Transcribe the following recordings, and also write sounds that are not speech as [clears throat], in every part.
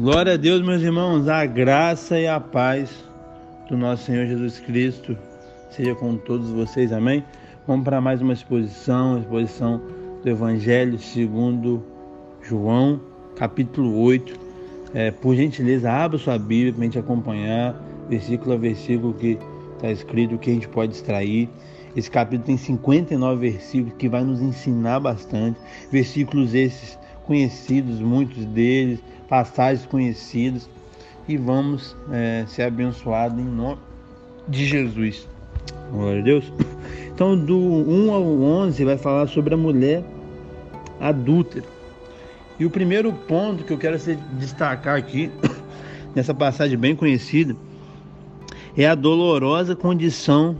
Glória a Deus, meus irmãos, a graça e a paz do nosso Senhor Jesus Cristo seja com todos vocês, amém? Vamos para mais uma exposição, exposição do Evangelho segundo João, capítulo 8. É, por gentileza, abra sua Bíblia para a gente acompanhar, versículo a versículo que está escrito, o que a gente pode extrair. Esse capítulo tem 59 versículos que vai nos ensinar bastante. Versículos esses conhecidos, muitos deles, passagens conhecidas e vamos é, ser abençoados em nome de Jesus. Glória a Deus. Então, do 1 ao 11 vai falar sobre a mulher adúltera. E o primeiro ponto que eu quero destacar aqui, [coughs] nessa passagem bem conhecida, é a dolorosa condição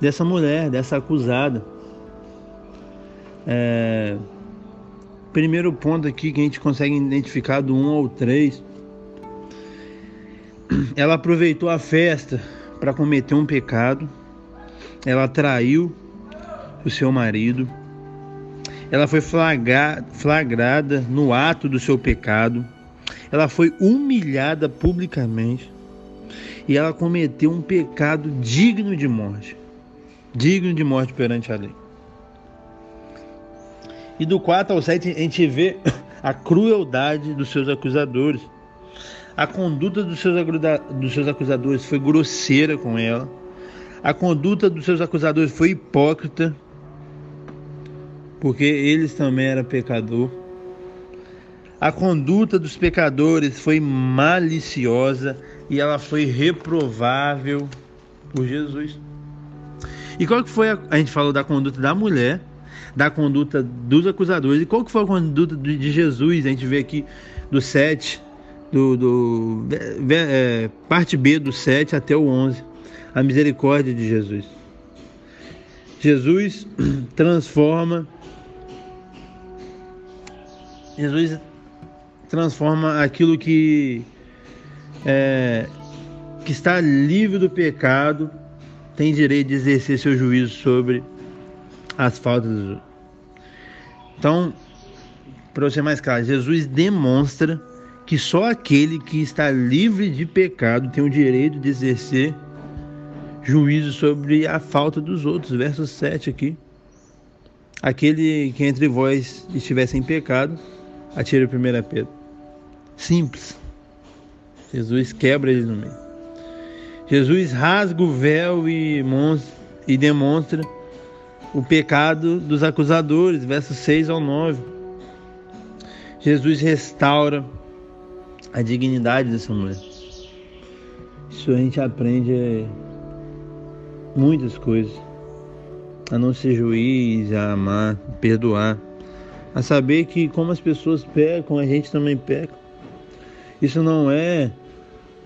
dessa mulher, dessa acusada. É, primeiro ponto aqui que a gente consegue identificar do 1 ao 3. Ela aproveitou a festa para cometer um pecado. Ela traiu o seu marido. Ela foi flagrada no ato do seu pecado. Ela foi humilhada publicamente. E ela cometeu um pecado digno de morte. Digno de morte perante a lei. E do 4 ao 7 a gente vê a crueldade dos seus acusadores. A conduta dos seus, dos seus acusadores foi grosseira com ela. A conduta dos seus acusadores foi hipócrita, porque eles também eram pecador. A conduta dos pecadores foi maliciosa e ela foi reprovável por Jesus. E qual que foi a, a gente falou da conduta da mulher, da conduta dos acusadores. E qual que foi a conduta de Jesus? A gente vê aqui do 7, do, do é, parte B do 7 até o 11. A misericórdia de Jesus. Jesus [clears throat] transforma Jesus transforma aquilo que é, que está livre do pecado tem direito de exercer seu juízo sobre as faltas dos outros. Então, para ser mais claro, Jesus demonstra que só aquele que está livre de pecado tem o direito de exercer juízo sobre a falta dos outros. Verso 7 aqui. Aquele que entre vós estiver sem pecado, atire a primeira pedra. Simples. Jesus quebra ele no meio. Jesus rasga o véu e, e demonstra o pecado dos acusadores, versos 6 ao 9. Jesus restaura a dignidade dessa mulher. Isso a gente aprende muitas coisas. A não ser juiz, a amar, perdoar. A saber que como as pessoas pecam, a gente também peca. Isso não é,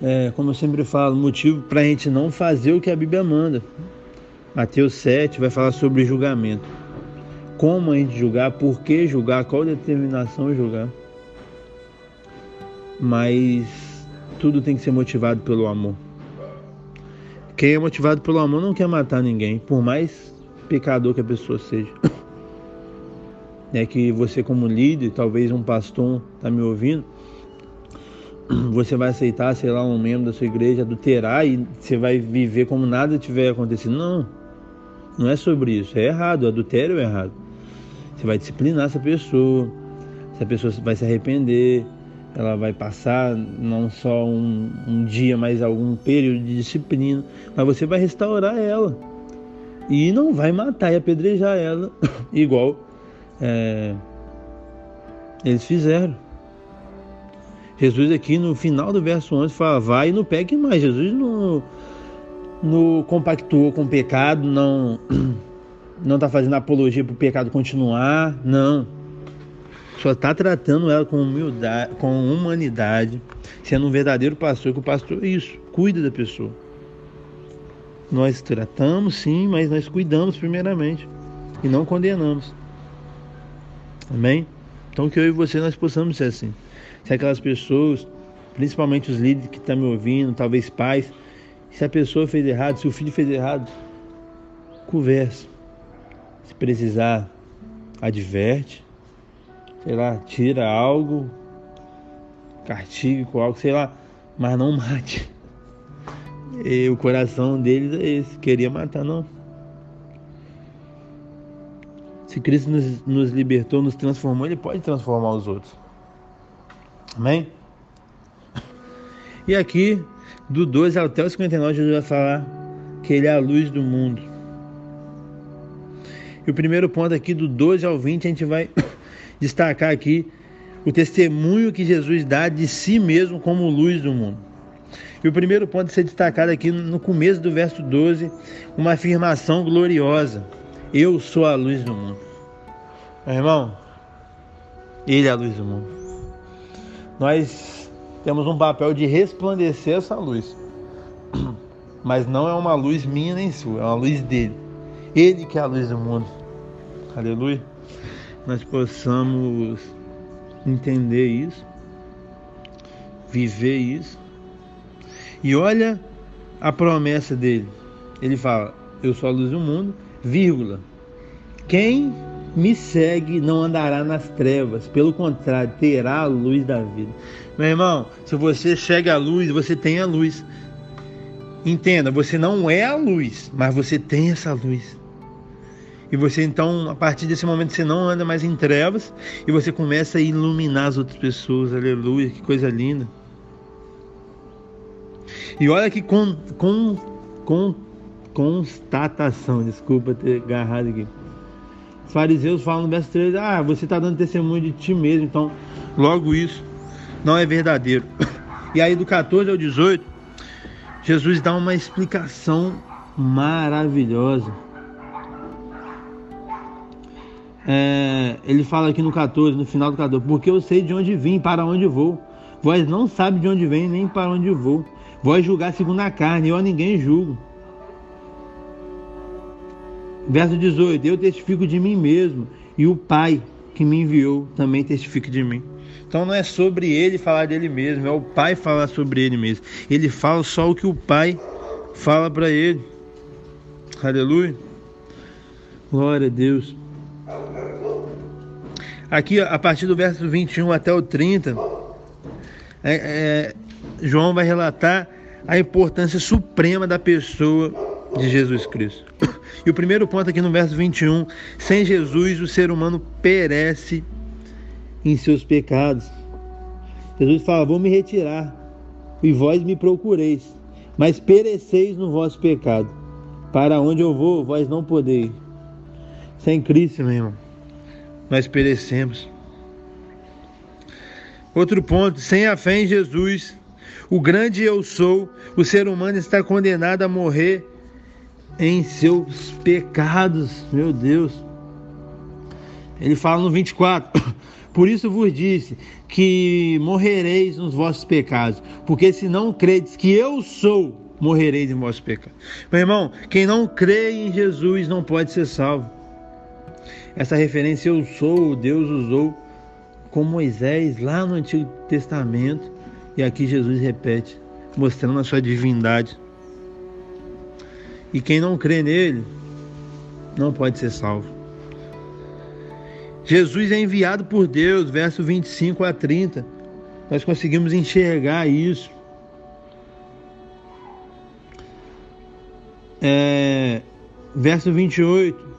é como eu sempre falo, motivo para a gente não fazer o que a Bíblia manda. Mateus 7 vai falar sobre julgamento. Como a gente julgar, por que julgar, qual determinação julgar. Mas tudo tem que ser motivado pelo amor. Quem é motivado pelo amor não quer matar ninguém, por mais pecador que a pessoa seja. [coughs] É que você como líder, talvez um pastor está me ouvindo, [coughs] você vai aceitar, sei lá, um membro da sua igreja adulterar e você vai viver como nada tiver acontecido. Não. Não é sobre isso, é errado, o adultério é errado. Você vai disciplinar essa pessoa, essa pessoa vai se arrepender, ela vai passar não só um, um dia, mas algum período de disciplina, mas você vai restaurar ela e não vai matar e apedrejar ela, [laughs] igual é, eles fizeram. Jesus aqui no final do verso 11 fala, vai e não pegue mais. Jesus não no compactuou com o pecado, não [clears throat] não está fazendo apologia para o pecado continuar, não. Só está tratando ela com humildade, com humanidade, sendo um verdadeiro pastor, que o pastor é isso, cuida da pessoa. Nós tratamos sim, mas nós cuidamos primeiramente e não condenamos. Amém? Então que eu e você nós possamos ser assim. Se aquelas pessoas, principalmente os líderes que estão me ouvindo, talvez pais, se a pessoa fez errado, se o filho fez errado, conversa. Se precisar, adverte. Sei lá, tira algo castigue com algo, sei lá, mas não [laughs] mate. E o coração deles é esse, queria matar, não. Se Cristo nos, nos libertou, nos transformou, Ele pode transformar os outros. Amém? [laughs] E aqui, do 12 até o 59, Jesus vai falar que Ele é a luz do mundo. E o primeiro ponto aqui, do 12 ao 20, a gente vai [coughs] destacar aqui o testemunho que Jesus dá de si mesmo como luz do mundo. E o primeiro ponto a ser destacado aqui no começo do verso 12, uma afirmação gloriosa. Eu sou a luz do mundo. Meu irmão, Ele é a luz do mundo. Nós temos um papel de resplandecer essa luz. [clears throat] Mas não é uma luz minha nem sua, é uma luz dele. Ele que é a luz do mundo. Aleluia. Nós possamos entender isso, viver isso. E olha a promessa dele. Ele fala: Eu sou a luz do mundo, vírgula. Quem me segue não andará nas trevas, pelo contrário, terá a luz da vida. Meu irmão, se você segue a luz, você tem a luz. Entenda, você não é a luz, mas você tem essa luz. E você então, a partir desse momento, você não anda mais em trevas e você começa a iluminar as outras pessoas. Aleluia, que coisa linda. E olha que com, com, com constatação, desculpa ter agarrado aqui. Os fariseus falam no verso 13: Ah, você está dando testemunho de ti mesmo, então logo isso não é verdadeiro. E aí, do 14 ao 18, Jesus dá uma explicação maravilhosa. É, ele fala aqui no 14, no final do 14: Porque eu sei de onde vim, para onde vou. Vós não sabe de onde vem, nem para onde vou. Vós julgar segundo a carne, eu a ninguém julgo. Verso 18: Eu testifico de mim mesmo, e o Pai que me enviou também testifica de mim. Então não é sobre ele falar dele mesmo, é o Pai falar sobre ele mesmo. Ele fala só o que o Pai fala para ele. Aleluia. Glória a Deus. Aqui, a partir do verso 21 até o 30, é, é, João vai relatar a importância suprema da pessoa de Jesus Cristo. [coughs] E o primeiro ponto aqui no verso 21, sem Jesus o ser humano perece em seus pecados. Jesus fala: Vou me retirar, e vós me procureis, mas pereceis no vosso pecado. Para onde eu vou, vós não podeis. Sem Cristo, meu irmão, nós perecemos. Outro ponto: sem a fé em Jesus, o grande eu sou, o ser humano está condenado a morrer em seus pecados, meu Deus. Ele fala no 24: Por isso vos disse que morrereis nos vossos pecados, porque se não credes que eu sou, morrereis em vossos pecados. Meu irmão, quem não crê em Jesus não pode ser salvo. Essa referência eu sou, Deus usou com Moisés lá no Antigo Testamento e aqui Jesus repete, mostrando a sua divindade. E quem não crê nele não pode ser salvo. Jesus é enviado por Deus, verso 25 a 30. Nós conseguimos enxergar isso. É, verso 28.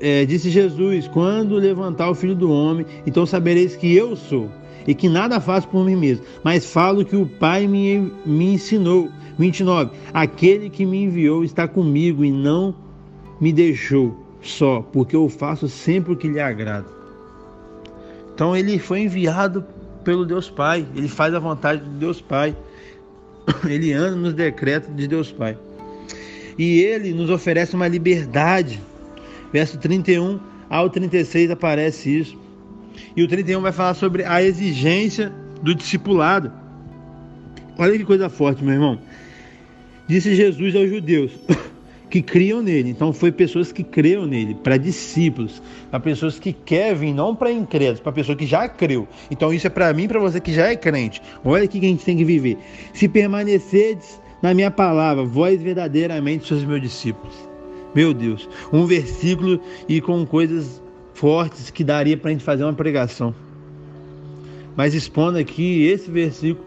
É, disse Jesus: Quando levantar o filho do homem, então sabereis que eu sou, e que nada faço por mim mesmo, mas falo que o Pai me, me ensinou. 29. Aquele que me enviou está comigo e não me deixou só, porque eu faço sempre o que lhe agrada. Então ele foi enviado pelo Deus Pai, ele faz a vontade de Deus Pai. [coughs] Ele anda nos decretos de Deus Pai. E ele nos oferece uma liberdade. Verso 31 ao 36 aparece isso. E o 31 vai falar sobre a exigência do discipulado. Olha que coisa forte, meu irmão. Disse Jesus aos judeus [coughs] que criam nele. Então foi pessoas que creram nele, para discípulos, para pessoas que querem não para incrédulos, para pessoa que já creu. Então isso é para mim, para você que já é crente. Olha aqui que a gente tem que viver. Se permanecerdes na minha palavra, vós verdadeiramente sois meus discípulos. Meu Deus, um versículo e com coisas fortes que daria para a gente fazer uma pregação. mas expondo aqui esse versículo.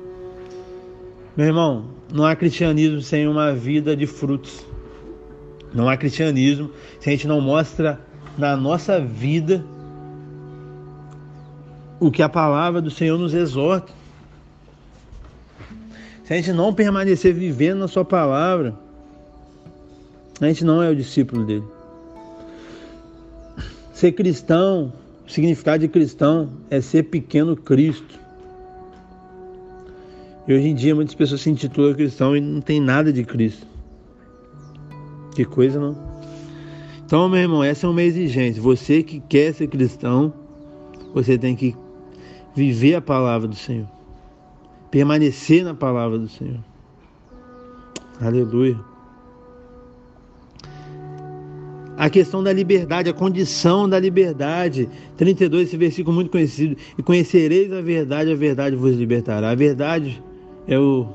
Meu irmão, não há cristianismo sem uma vida de frutos. Não há cristianismo se a gente não mostra na nossa vida o que a palavra do Senhor nos exorta. Se a gente não permanecer vivendo na Sua palavra, a gente não é o discípulo dele. Ser cristão, o significado de cristão é ser pequeno Cristo. E hoje em dia muitas pessoas se intitulam cristão e não tem nada de Cristo. Que coisa, não? Então, meu irmão, essa é uma exigência. Você que quer ser cristão, você tem que viver a palavra do Senhor permanecer na palavra do Senhor. Aleluia. A questão da liberdade, a condição da liberdade. 32, esse versículo muito conhecido. E conhecereis a verdade, a verdade vos libertará. A verdade é o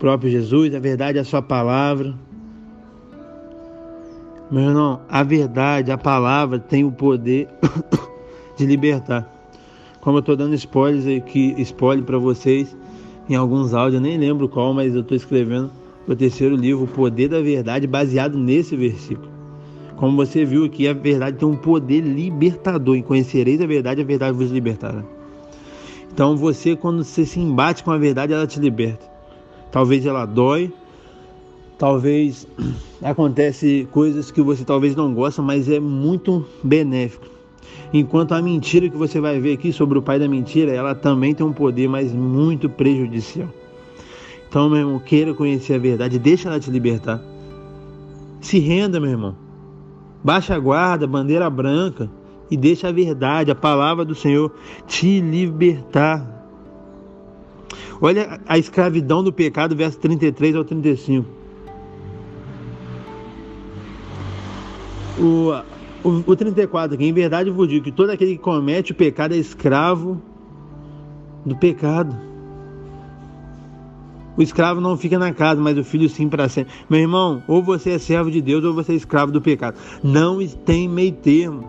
próprio Jesus, a verdade é a sua palavra. Meu irmão, a verdade, a palavra tem o poder [coughs] de libertar. Como eu estou dando spoilers aqui, spoiler para vocês em alguns áudios, nem lembro qual, mas eu estou escrevendo o terceiro livro, O Poder da Verdade, baseado nesse versículo. Como você viu aqui, a verdade tem um poder libertador. E conhecereis a verdade, a verdade vos libertará. Então você, quando você se embate com a verdade, ela te liberta. Talvez ela dói, talvez [clears throat] acontece coisas que você talvez não gosta, mas é muito benéfico. Enquanto a mentira que você vai ver aqui sobre o pai da mentira, ela também tem um poder, mas muito prejudicial. Então, meu irmão, queira conhecer a verdade, deixa ela te libertar. Se renda, meu irmão. Baixa a guarda, bandeira branca e deixa a verdade, a palavra do Senhor te libertar. Olha a escravidão do pecado, verso 33 ao 35. O, o, o 34 aqui, em verdade vos digo que todo aquele que comete o pecado é escravo do pecado. O escravo não fica na casa, mas o filho sim para sempre. Meu irmão, ou você é servo de Deus ou você é escravo do pecado. Não tem meio termo.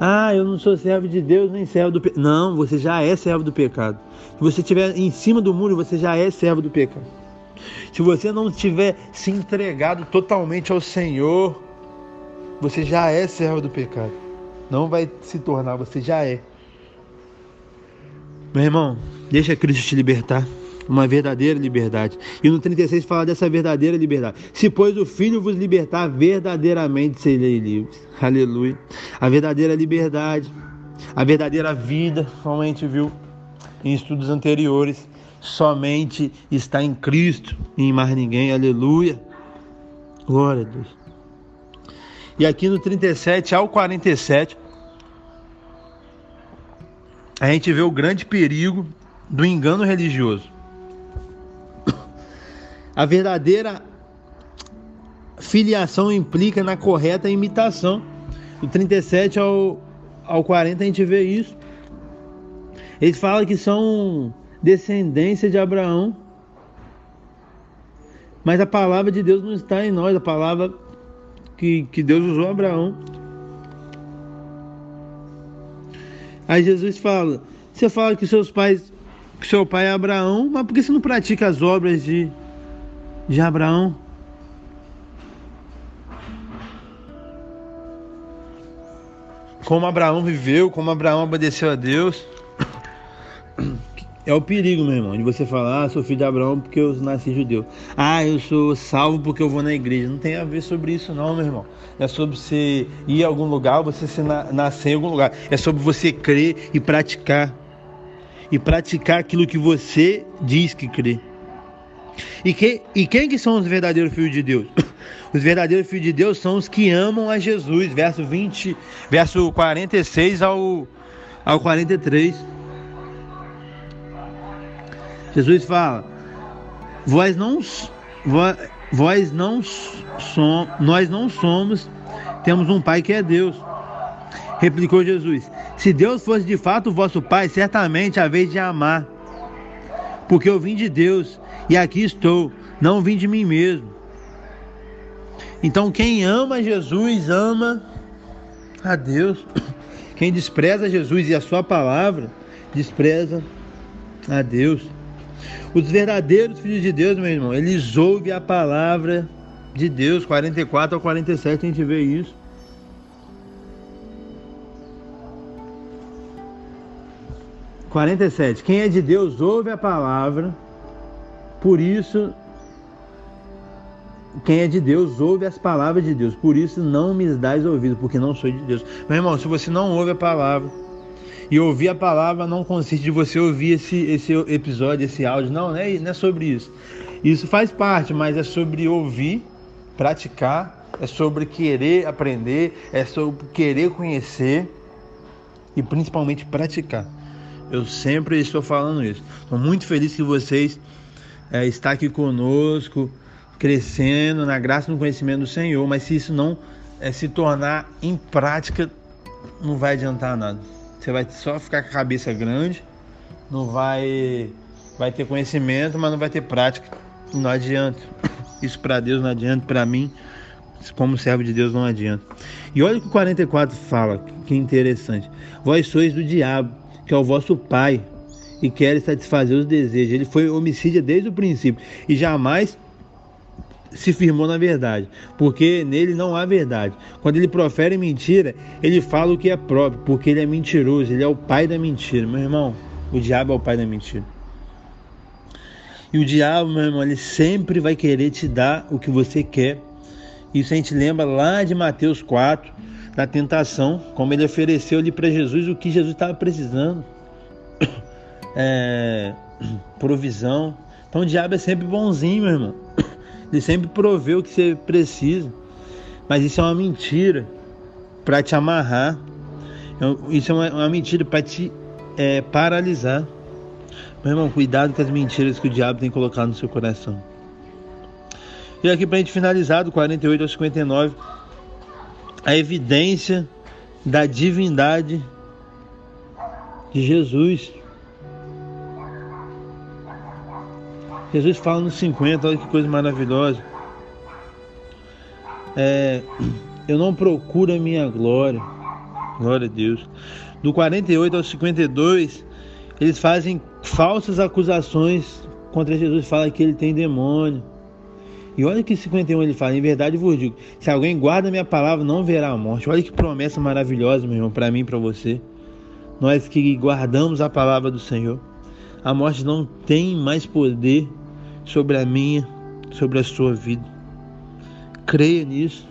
Ah, eu não sou servo de Deus nem servo do pecado. Não, você já é servo do pecado. Se você estiver em cima do muro, você já é servo do pecado. Se você não tiver se entregado totalmente ao Senhor, você já é servo do pecado. Não vai se tornar, você já é. Meu irmão, deixa Cristo te libertar. Uma verdadeira liberdade. E no 36 fala dessa verdadeira liberdade. Se, pois, o Filho vos libertar, verdadeiramente serei livres. Aleluia. A verdadeira liberdade, a verdadeira vida, como a gente viu em estudos anteriores, somente está em Cristo e em mais ninguém. Aleluia. Glória a Deus. E aqui no 37 ao 47, a gente vê o grande perigo do engano religioso. A verdadeira filiação implica na correta imitação. Do 37 ao, ao 40 a gente vê isso. Eles falam que são descendência de Abraão. Mas a palavra de Deus não está em nós, a palavra que, que Deus usou Abraão. Aí Jesus fala: Você fala que seus pais, que seu pai é Abraão, mas por que você não pratica as obras de, de Abraão? Como Abraão viveu, como Abraão obedeceu a Deus. É o perigo, meu irmão, de você falar, ah, sou filho de Abraão porque eu nasci judeu. Ah, eu sou salvo porque eu vou na igreja. Não tem a ver sobre isso, não, meu irmão. É sobre você ir a algum lugar, você se nascer em algum lugar. É sobre você crer e praticar. E praticar aquilo que você diz que crê. E, que, e quem que são os verdadeiros filhos de Deus? [coughs] Os verdadeiros filhos de Deus são os que amam a Jesus. Verso 20, verso 46 ao, ao 43. Jesus fala: Vós não vós, não som, nós não somos, temos um pai que é Deus. Replicou Jesus: Se Deus fosse de fato o vosso pai, certamente vez de amar. Porque eu vim de Deus e aqui estou, não vim de mim mesmo. Então quem ama Jesus ama a Deus. Quem despreza Jesus e a sua palavra despreza a Deus. Os verdadeiros filhos de Deus, meu irmão, eles ouvem a palavra de Deus. 44 ao 47 a gente vê isso. Quarenta e sete. Quem é de Deus ouve a palavra, por isso quem é de Deus ouve as palavras de Deus, por isso não me dás ouvido, porque não sou de Deus. Meu irmão, se você não ouve a palavra, e ouvir a palavra não consiste de você ouvir esse, esse episódio, esse áudio, não, não é, não é sobre isso. Isso faz parte, mas é sobre ouvir, praticar, é sobre querer aprender, é sobre querer conhecer e principalmente praticar. Eu sempre estou falando isso. Estou muito feliz que vocês é, estão aqui conosco crescendo na graça e no conhecimento do Senhor, mas se isso não é, se tornar em prática, não vai adiantar nada. Você vai só ficar com a cabeça grande, não vai, vai ter conhecimento, mas não vai ter prática. Não adianta. Isso para Deus não adianta, para mim, como servo de Deus, não adianta. E olha o que o 44 fala, que interessante. Vós sois do diabo, que é o vosso pai, e quer satisfazer os desejos. Ele foi homicida desde o princípio e jamais se firmou na verdade, porque nele não há verdade. Quando ele profere mentira, ele fala o que é próprio, porque ele é mentiroso, ele é o pai da mentira. Meu irmão, o diabo é o pai da mentira. E o diabo, meu irmão, ele sempre vai querer te dar o que você quer. Isso a gente lembra lá de Mateus 4, da tentação, como ele ofereceu ali para Jesus o que Jesus estava precisando. [coughs] É, [coughs] provisão. Então o diabo é sempre bonzinho, meu irmão. [coughs] Ele sempre provê o que você precisa. Mas isso é uma mentira para te amarrar. É isso é uma, uma mentira para te é, paralisar. Meu irmão, cuidado com as mentiras que o diabo tem colocado no seu coração. E aqui para a gente finalizar, do 48 ao 59, a evidência da divindade de Jesus. Jesus fala nos 50, olha que coisa maravilhosa. É, eu não procuro a minha glória. Glória a Deus. Do 48 ao 52, eles fazem falsas acusações contra Jesus. Fala que ele tem demônio. E olha que 51 ele fala: Em verdade vos digo, se alguém guarda minha palavra, não verá a morte. Olha que promessa maravilhosa, meu irmão, para mim e para você. Nós que guardamos a palavra do Senhor, a morte não tem mais poder sobre a minha, sobre a sua vida. Creia nisso,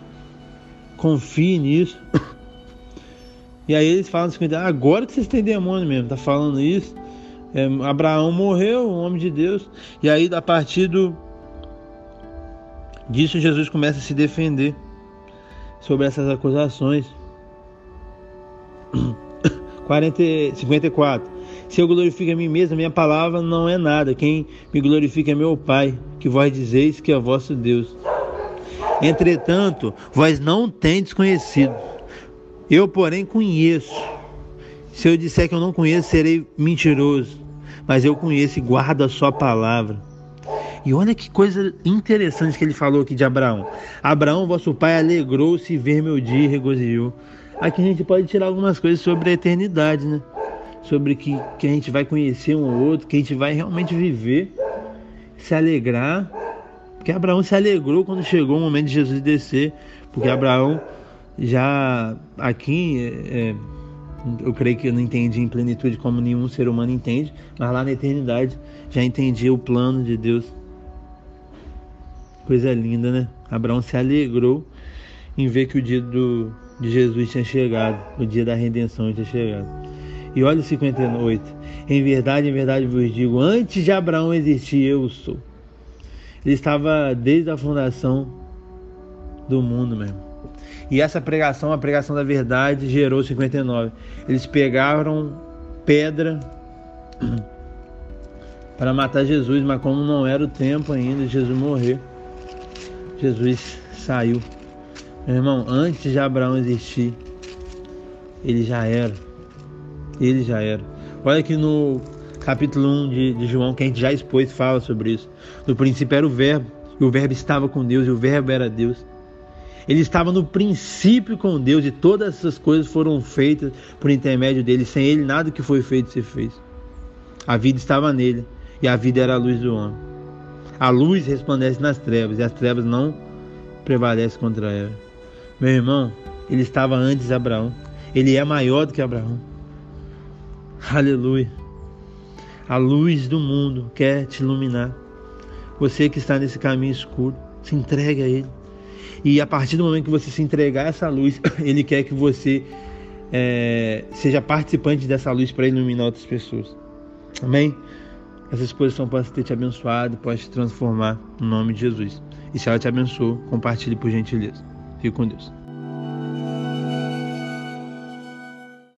confie nisso. E aí eles falam assim, agora que vocês têm demônio mesmo, tá falando isso. É, Abraão morreu, um homem de Deus. E aí, a partir do, disso, Jesus começa a se defender sobre essas acusações. [coughs] 40, 54. Se eu glorifico a mim mesmo, minha palavra não é nada. Quem me glorifica é meu Pai, que vós dizeis que é vosso Deus. Entretanto, vós não tendes conhecido. Eu, porém, conheço. Se eu disser que eu não conheço, serei mentiroso. Mas eu conheço e guardo a sua palavra. E olha que coisa interessante que ele falou aqui de Abraão. Abraão, vosso pai, alegrou-se ver meu dia e regozijou. Aqui a gente pode tirar algumas coisas sobre a eternidade, né? Sobre que, que a gente vai conhecer um ou outro, que a gente vai realmente viver, se alegrar. Porque Abraão se alegrou quando chegou o momento de Jesus descer, porque Abraão já aqui, é, é, eu creio que eu não entendi em plenitude como nenhum ser humano entende, mas lá na eternidade já entendia o plano de Deus. Coisa linda, né? Abraão se alegrou em ver que o dia do, de Jesus tinha chegado, o dia da redenção tinha chegado. E olha o 58. Em verdade, em verdade vos digo, antes de Abraão existir, eu sou. Ele estava desde a fundação do mundo mesmo. E essa pregação, a pregação da verdade, gerou 59. Eles pegaram pedra [clears throat] para matar Jesus, mas como não era o tempo ainda de Jesus morrer, Jesus saiu. Meu irmão, antes de Abraão existir, ele já era. Ele já era. Olha que no capítulo 1 de, de João, que a gente já expôs, fala sobre isso. No princípio era o Verbo, e o Verbo estava com Deus, e o Verbo era Deus. Ele estava no princípio com Deus, e todas essas coisas foram feitas por intermédio dele. Sem ele, nada que foi feito se fez. A vida estava nele e a vida era a luz do homem. A luz resplandece nas trevas e as trevas não prevalecem contra ela. Meu irmão, ele estava antes de Abraão. Ele é maior do que Abraão. Aleluia. A luz do mundo quer te iluminar. Você que está nesse caminho escuro, se entregue a Ele. E a partir do momento que você se entregar a essa luz, [coughs] Ele quer que você é, seja participante dessa luz para iluminar outras pessoas. Amém? Essa exposição pode ter te abençoado, pode te transformar no nome de Jesus. E se ela te abençoou, compartilhe por gentileza. Fique com Deus.